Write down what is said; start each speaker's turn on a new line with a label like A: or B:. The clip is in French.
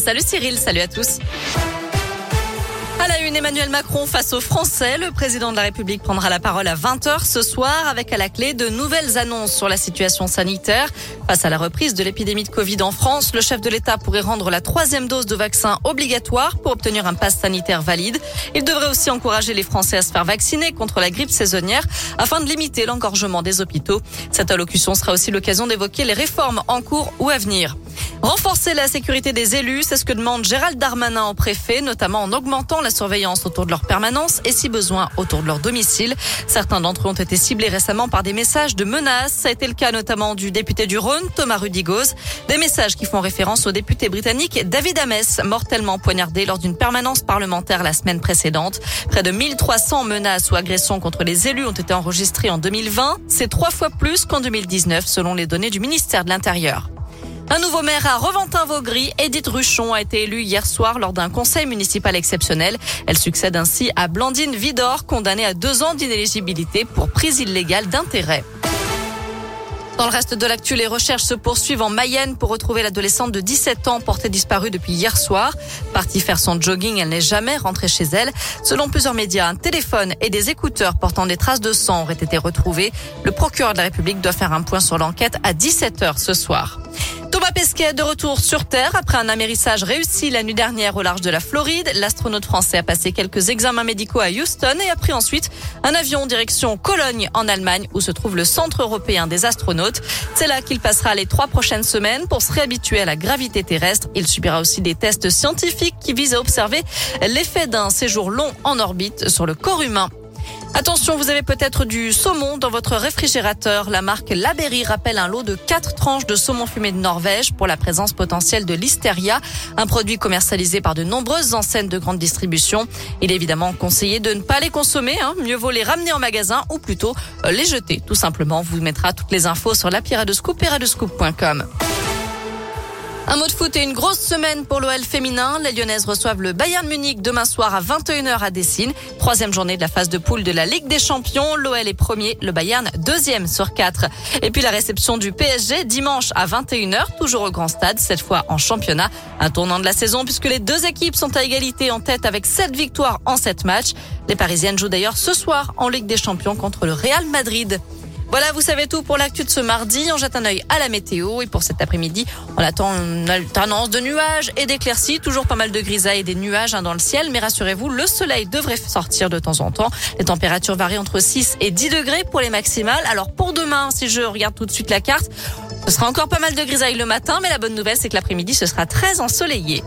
A: Salut Cyril, salut à tous. À la une, Emmanuel Macron face aux Français. Le président de la République prendra la parole à 20h ce soir avec à la clé de nouvelles annonces sur la situation sanitaire. Face à la reprise de l'épidémie de Covid en France, le chef de l'État pourrait rendre la troisième dose de vaccin obligatoire pour obtenir un pass sanitaire valide. Il devrait aussi encourager les Français à se faire vacciner contre la grippe saisonnière afin de limiter l'engorgement des hôpitaux. Cette allocution sera aussi l'occasion d'évoquer les réformes en cours ou à venir. Renforcer la sécurité des élus, c'est ce que demande Gérald Darmanin au préfet, notamment en augmentant la surveillance autour de leur permanence et si besoin autour de leur domicile. Certains d'entre eux ont été ciblés récemment par des messages de menaces. Ça a été le cas notamment du député du Rhône, Thomas Rudigoz. Des messages qui font référence au député britannique David Ames, mortellement poignardé lors d'une permanence parlementaire la semaine précédente. Près de 1300 menaces ou agressions contre les élus ont été enregistrées en 2020. C'est trois fois plus qu'en 2019 selon les données du ministère de l'Intérieur. Un nouveau maire à Reventin-Vaugry, Edith Ruchon, a été élue hier soir lors d'un conseil municipal exceptionnel. Elle succède ainsi à Blandine Vidor, condamnée à deux ans d'inéligibilité pour prise illégale d'intérêt. Dans le reste de l'actu, les recherches se poursuivent en Mayenne pour retrouver l'adolescente de 17 ans portée disparue depuis hier soir. Partie faire son jogging, elle n'est jamais rentrée chez elle. Selon plusieurs médias, un téléphone et des écouteurs portant des traces de sang auraient été retrouvés. Le procureur de la République doit faire un point sur l'enquête à 17h ce soir. Pesquet de retour sur Terre après un amérissage réussi la nuit dernière au large de la Floride. L'astronaute français a passé quelques examens médicaux à Houston et a pris ensuite un avion direction Cologne en Allemagne où se trouve le Centre européen des astronautes. C'est là qu'il passera les trois prochaines semaines pour se réhabituer à la gravité terrestre. Il subira aussi des tests scientifiques qui visent à observer l'effet d'un séjour long en orbite sur le corps humain. Attention, vous avez peut-être du saumon dans votre réfrigérateur. La marque Laberry rappelle un lot de 4 tranches de saumon fumé de Norvège pour la présence potentielle de listeria, un produit commercialisé par de nombreuses enseignes de grande distribution. Il est évidemment conseillé de ne pas les consommer, hein. mieux vaut les ramener en magasin ou plutôt euh, les jeter. Tout simplement, vous mettra toutes les infos sur l'appli Radescoop. Un mot de foot et une grosse semaine pour l'OL féminin. Les Lyonnaises reçoivent le Bayern Munich demain soir à 21h à Dessine. Troisième journée de la phase de poule de la Ligue des Champions. L'OL est premier, le Bayern deuxième sur quatre. Et puis la réception du PSG dimanche à 21h, toujours au Grand Stade, cette fois en championnat. Un tournant de la saison puisque les deux équipes sont à égalité en tête avec sept victoires en sept matchs. Les Parisiennes jouent d'ailleurs ce soir en Ligue des Champions contre le Real Madrid. Voilà, vous savez tout pour l'actu de ce mardi. On jette un œil à la météo et pour cet après-midi, on attend une alternance de nuages et d'éclaircies. Toujours pas mal de grisailles et des nuages hein, dans le ciel, mais rassurez-vous, le soleil devrait sortir de temps en temps. Les températures varient entre 6 et 10 degrés pour les maximales. Alors pour demain, si je regarde tout de suite la carte, ce sera encore pas mal de grisailles le matin, mais la bonne nouvelle, c'est que l'après-midi, ce sera très ensoleillé.